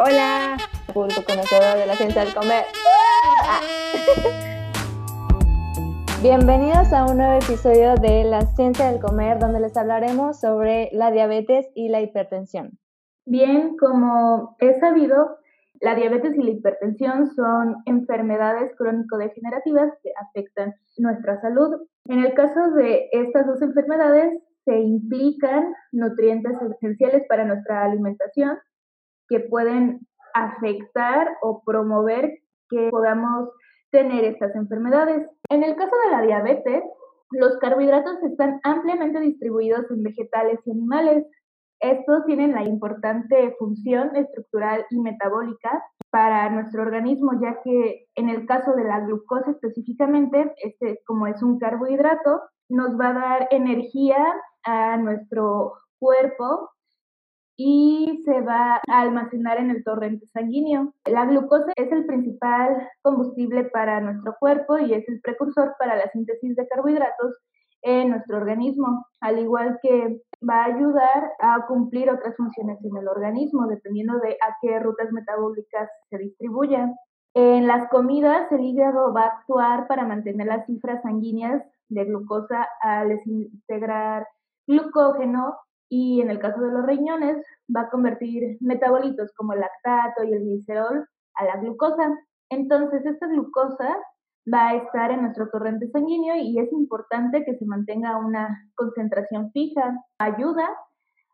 Hola, público conocedor de la ciencia del comer. Ah. Bienvenidos a un nuevo episodio de La ciencia del comer, donde les hablaremos sobre la diabetes y la hipertensión. Bien, como he sabido, la diabetes y la hipertensión son enfermedades crónico-degenerativas que afectan nuestra salud. En el caso de estas dos enfermedades, se implican nutrientes esenciales para nuestra alimentación que pueden afectar o promover que podamos tener estas enfermedades. En el caso de la diabetes, los carbohidratos están ampliamente distribuidos en vegetales y animales. Estos tienen la importante función estructural y metabólica para nuestro organismo, ya que en el caso de la glucosa específicamente, este como es un carbohidrato, nos va a dar energía a nuestro cuerpo y se va a almacenar en el torrente sanguíneo. La glucosa es el principal combustible para nuestro cuerpo y es el precursor para la síntesis de carbohidratos en nuestro organismo, al igual que va a ayudar a cumplir otras funciones en el organismo, dependiendo de a qué rutas metabólicas se distribuyan. En las comidas, el hígado va a actuar para mantener las cifras sanguíneas de glucosa al desintegrar glucógeno y en el caso de los riñones va a convertir metabolitos como el lactato y el glicerol a la glucosa. Entonces, esta glucosa va a estar en nuestro torrente sanguíneo y es importante que se mantenga una concentración fija. Ayuda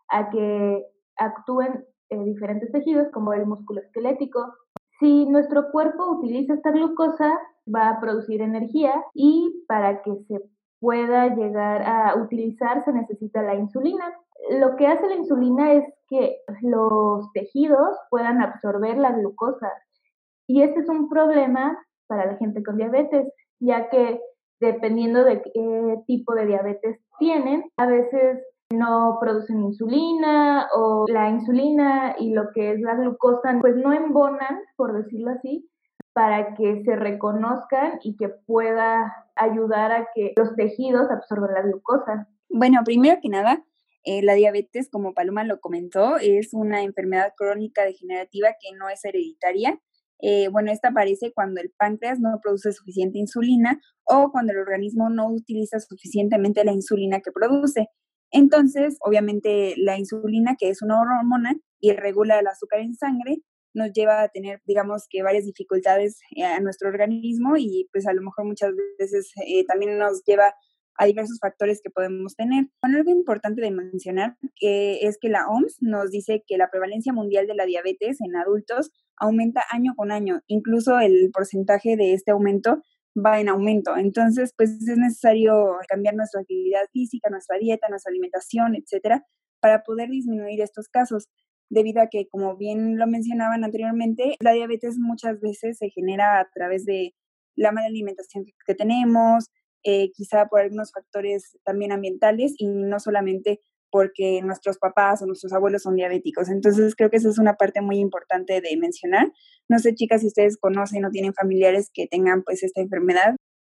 a que actúen eh, diferentes tejidos como el músculo esquelético. Si nuestro cuerpo utiliza esta glucosa, va a producir energía y para que se pueda llegar a utilizar se necesita la insulina lo que hace la insulina es que los tejidos puedan absorber la glucosa. Y este es un problema para la gente con diabetes, ya que dependiendo de qué tipo de diabetes tienen, a veces no producen insulina o la insulina y lo que es la glucosa pues no embonan, por decirlo así, para que se reconozcan y que pueda ayudar a que los tejidos absorban la glucosa. Bueno, primero que nada, eh, la diabetes, como Paloma lo comentó, es una enfermedad crónica degenerativa que no es hereditaria. Eh, bueno, esta aparece cuando el páncreas no produce suficiente insulina o cuando el organismo no utiliza suficientemente la insulina que produce. Entonces, obviamente, la insulina, que es una hormona y regula el azúcar en sangre, nos lleva a tener, digamos que varias dificultades eh, a nuestro organismo y pues a lo mejor muchas veces también nos lleva a diversos factores que podemos tener. Bueno, algo importante de mencionar que es que la OMS nos dice que la prevalencia mundial de la diabetes en adultos aumenta año con año, incluso el porcentaje de este aumento va en aumento. Entonces, pues es necesario cambiar nuestra actividad física, nuestra dieta, nuestra alimentación, etcétera, para poder disminuir estos casos debido a que, como bien lo mencionaban anteriormente, la diabetes muchas veces se genera a través de la mala alimentación que tenemos, eh, quizá por algunos factores también ambientales y no solamente porque nuestros papás o nuestros abuelos son diabéticos. Entonces creo que esa es una parte muy importante de mencionar. No sé, chicas, si ustedes conocen o tienen familiares que tengan pues esta enfermedad.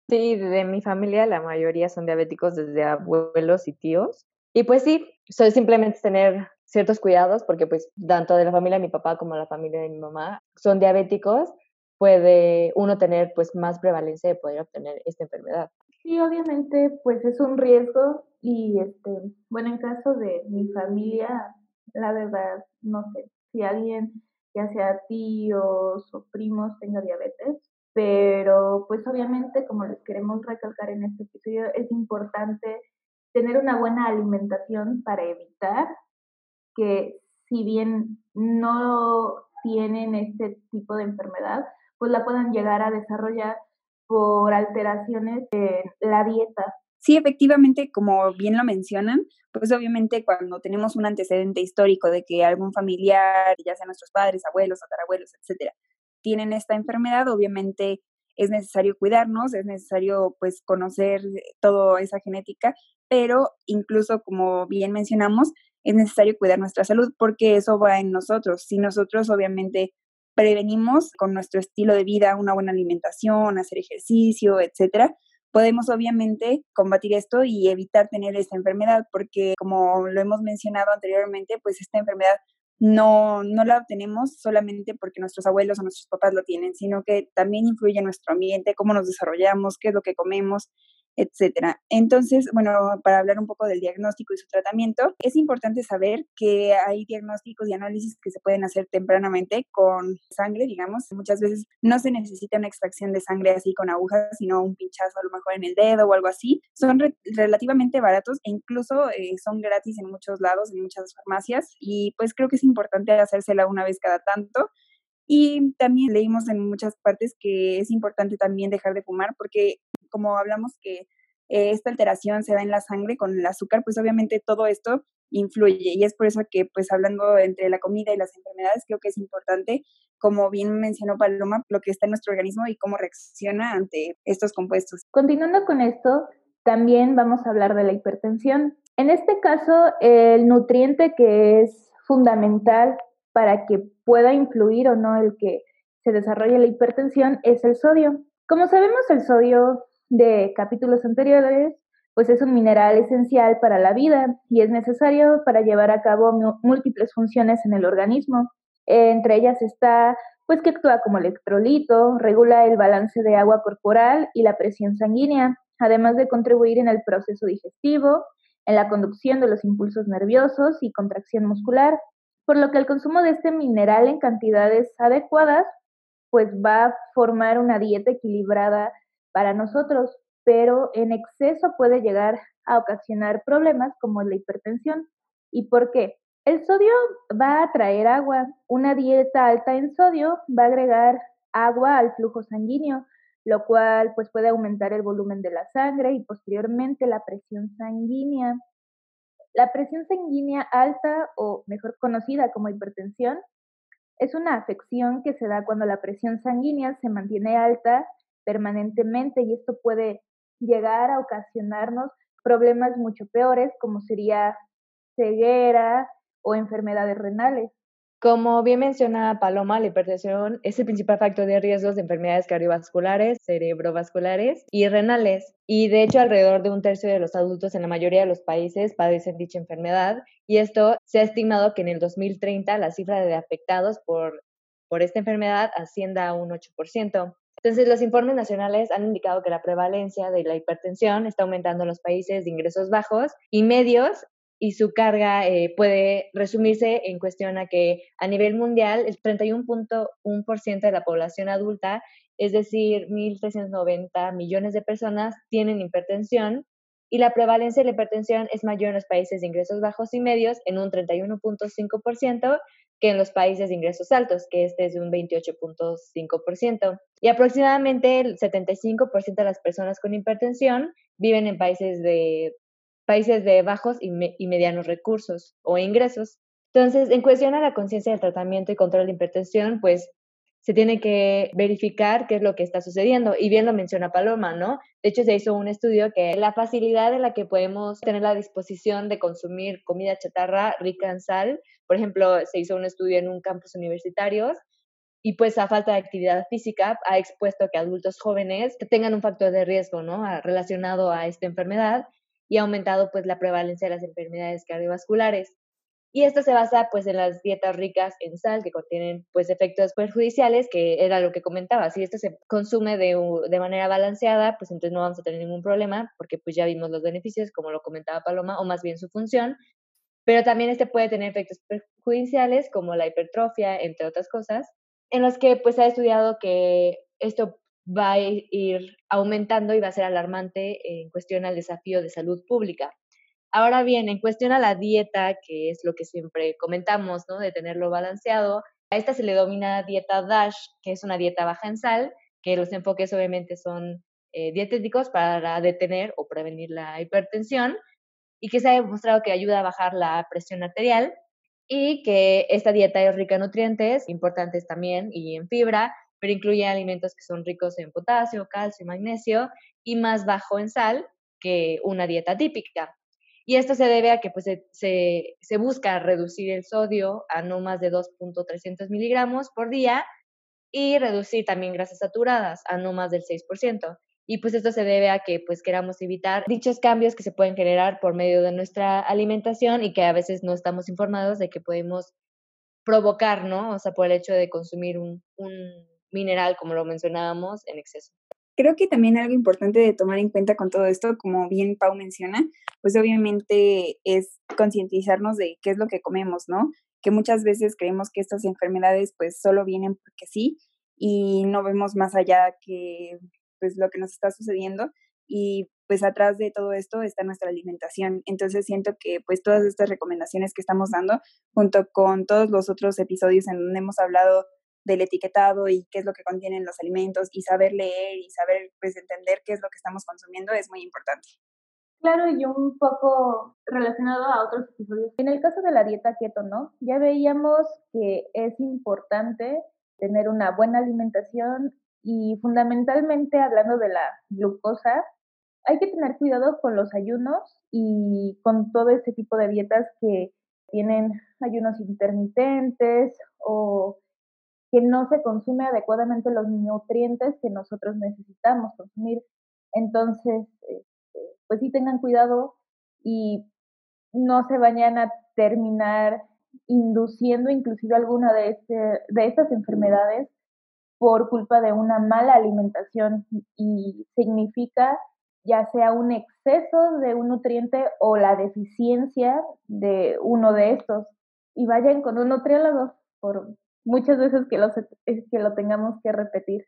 Sí, de mi familia la mayoría son diabéticos desde abuelos y tíos. Y pues sí, so, simplemente tener ciertos cuidados porque pues tanto de la familia de mi papá como la familia de mi mamá son diabéticos, puede uno tener pues más prevalencia de poder obtener esta enfermedad. Sí, obviamente, pues es un riesgo y, este, bueno, en caso de mi familia, la verdad, no sé, si alguien, ya sea tíos o primos, tenga diabetes, pero pues obviamente, como les queremos recalcar en este episodio, es importante tener una buena alimentación para evitar que si bien no tienen este tipo de enfermedad, pues la puedan llegar a desarrollar por alteraciones en la dieta. Sí, efectivamente, como bien lo mencionan, pues obviamente cuando tenemos un antecedente histórico de que algún familiar, ya sea nuestros padres, abuelos, tatarabuelos, etcétera, tienen esta enfermedad, obviamente es necesario cuidarnos, es necesario pues conocer toda esa genética, pero incluso como bien mencionamos, es necesario cuidar nuestra salud porque eso va en nosotros. Si nosotros obviamente prevenimos con nuestro estilo de vida, una buena alimentación, hacer ejercicio, etcétera, podemos obviamente combatir esto y evitar tener esta enfermedad, porque como lo hemos mencionado anteriormente, pues esta enfermedad no, no la obtenemos solamente porque nuestros abuelos o nuestros papás lo tienen, sino que también influye en nuestro ambiente, cómo nos desarrollamos, qué es lo que comemos, etcétera. Entonces, bueno, para hablar un poco del diagnóstico y su tratamiento, es importante saber que hay diagnósticos y análisis que se pueden hacer tempranamente con sangre, digamos. Muchas veces no se necesita una extracción de sangre así con agujas, sino un pinchazo a lo mejor en el dedo o algo así. Son relativamente baratos e incluso eh, son gratis en muchos lados, en muchas farmacias y pues creo que es importante hacérsela una vez cada tanto. Y también leímos en muchas partes que es importante también dejar de fumar porque como hablamos que eh, esta alteración se da en la sangre con el azúcar, pues obviamente todo esto influye y es por eso que pues hablando entre la comida y las enfermedades creo que es importante, como bien mencionó Paloma, lo que está en nuestro organismo y cómo reacciona ante estos compuestos. Continuando con esto, también vamos a hablar de la hipertensión. En este caso, el nutriente que es fundamental para que pueda influir o no el que se desarrolle la hipertensión es el sodio. Como sabemos, el sodio de capítulos anteriores, pues es un mineral esencial para la vida y es necesario para llevar a cabo múltiples funciones en el organismo. Entre ellas está, pues que actúa como electrolito, regula el balance de agua corporal y la presión sanguínea, además de contribuir en el proceso digestivo, en la conducción de los impulsos nerviosos y contracción muscular, por lo que el consumo de este mineral en cantidades adecuadas, pues va a formar una dieta equilibrada para nosotros, pero en exceso puede llegar a ocasionar problemas como la hipertensión. ¿Y por qué? El sodio va a traer agua. Una dieta alta en sodio va a agregar agua al flujo sanguíneo, lo cual pues puede aumentar el volumen de la sangre y posteriormente la presión sanguínea. La presión sanguínea alta o mejor conocida como hipertensión es una afección que se da cuando la presión sanguínea se mantiene alta permanentemente y esto puede llegar a ocasionarnos problemas mucho peores como sería ceguera o enfermedades renales. Como bien menciona Paloma, la hipertensión es el principal factor de riesgos de enfermedades cardiovasculares, cerebrovasculares y renales. Y de hecho, alrededor de un tercio de los adultos en la mayoría de los países padecen dicha enfermedad. Y esto se ha estimado que en el 2030 la cifra de afectados por, por esta enfermedad ascienda a un 8%. Entonces, los informes nacionales han indicado que la prevalencia de la hipertensión está aumentando en los países de ingresos bajos y medios y su carga eh, puede resumirse en cuestión a que a nivel mundial el 31.1% de la población adulta, es decir, 1.390 millones de personas, tienen hipertensión y la prevalencia de la hipertensión es mayor en los países de ingresos bajos y medios en un 31.5% que en los países de ingresos altos, que este es de un 28.5%. Y aproximadamente el 75% de las personas con hipertensión viven en países de, países de bajos y, medianos recursos o ingresos. Entonces, en cuestión a la conciencia del tratamiento y control de hipertensión, pues se tiene que verificar qué es lo que está sucediendo. Y bien lo menciona Paloma, ¿no? De hecho, se hizo un estudio que la facilidad en la que podemos tener la disposición de consumir comida chatarra rica en sal, por ejemplo, se hizo un estudio en un campus universitario y pues a falta de actividad física ha expuesto que adultos jóvenes tengan un factor de riesgo, ¿no? relacionado a esta enfermedad y ha aumentado pues la prevalencia de las enfermedades cardiovasculares. Y esto se basa pues en las dietas ricas en sal que contienen pues efectos perjudiciales, que era lo que comentaba. Si esto se consume de, manera balanceada, pues entonces no vamos a tener ningún problema porque pues ya vimos los beneficios, como lo comentaba Paloma, o más bien su función. Pero también este puede tener efectos perjudiciales como la hipertrofia, entre otras cosas, en los que pues ha estudiado que esto va a ir aumentando y va a ser alarmante en cuestión al desafío de salud pública. Ahora bien, en cuestión a la dieta, que es lo que siempre comentamos, ¿no? De tenerlo balanceado, a esta se le domina dieta DASH, que es una dieta baja en sal, que los enfoques obviamente son eh, dietéticos para detener o prevenir la hipertensión y que se ha demostrado que ayuda a bajar la presión arterial y que esta dieta es rica en nutrientes importantes también y en fibra, pero incluye alimentos que son ricos en potasio, calcio, magnesio y más bajo en sal que una dieta típica. Y esto se debe a que pues, se, se, busca reducir el sodio a no más de 2.300 miligramos por día y reducir también grasas saturadas a no más del 6%. Y pues esto se debe a que pues queramos evitar dichos cambios que se pueden generar por medio de nuestra alimentación y que a veces no estamos informados de que podemos provocar, ¿no? O sea, por el hecho de consumir un, un mineral, como lo mencionábamos, en exceso. Creo que también algo importante de tomar en cuenta con todo esto, como bien Pau menciona, pues obviamente es concientizarnos de qué es lo que comemos, ¿no? Que muchas veces creemos que estas enfermedades pues solo vienen porque sí y no vemos más allá que pues lo que nos está sucediendo y pues atrás de todo esto está nuestra alimentación. Entonces siento que pues todas estas recomendaciones que estamos dando junto con todos los otros episodios en donde hemos hablado del etiquetado y qué es lo que contienen los alimentos y saber leer y saber pues entender qué es lo que estamos consumiendo es muy importante. Claro, y un poco relacionado a otros episodios. En el caso de la dieta keto, ¿no? Ya veíamos que es importante tener una buena alimentación y fundamentalmente hablando de la glucosa, hay que tener cuidado con los ayunos y con todo ese tipo de dietas que tienen ayunos intermitentes o que no se consume adecuadamente los nutrientes que nosotros necesitamos consumir. Entonces, este, pues sí tengan cuidado y no se vayan a terminar induciendo inclusive alguna de, este, de estas enfermedades por culpa de una mala alimentación y significa ya sea un exceso de un nutriente o la deficiencia de uno de estos. Y vayan con un nutriólogo por, muchas veces que lo, que lo tengamos que repetir.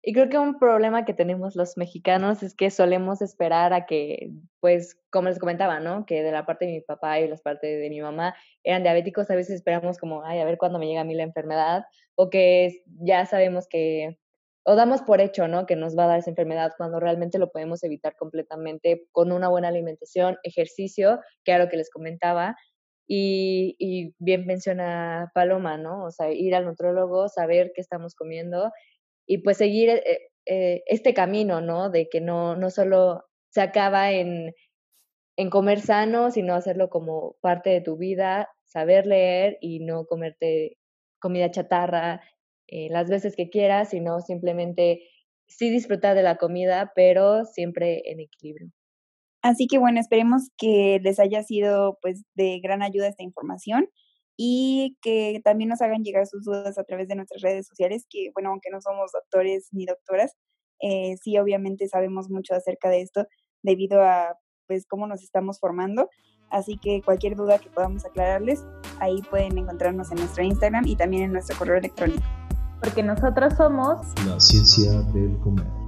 Y creo que un problema que tenemos los mexicanos es que solemos esperar a que, pues, como les comentaba, ¿no? Que de la parte de mi papá y la parte de mi mamá eran diabéticos, a veces esperamos como, ay, a ver cuándo me llega a mí la enfermedad, o que ya sabemos que, o damos por hecho, ¿no? Que nos va a dar esa enfermedad cuando realmente lo podemos evitar completamente con una buena alimentación, ejercicio, que era lo que les comentaba, y, y, bien menciona Paloma, ¿no? O sea, ir al nutrólogo, saber qué estamos comiendo y pues seguir eh, eh, este camino, ¿no? De que no, no solo se acaba en, en comer sano, sino hacerlo como parte de tu vida, saber leer y no comerte comida chatarra eh, las veces que quieras, sino simplemente sí disfrutar de la comida, pero siempre en equilibrio. Así que bueno, esperemos que les haya sido pues de gran ayuda esta información y que también nos hagan llegar sus dudas a través de nuestras redes sociales, que bueno, aunque no somos doctores ni doctoras, eh, sí obviamente sabemos mucho acerca de esto debido a pues cómo nos estamos formando. Así que cualquier duda que podamos aclararles, ahí pueden encontrarnos en nuestro Instagram y también en nuestro correo electrónico. Porque nosotros somos la ciencia del comer.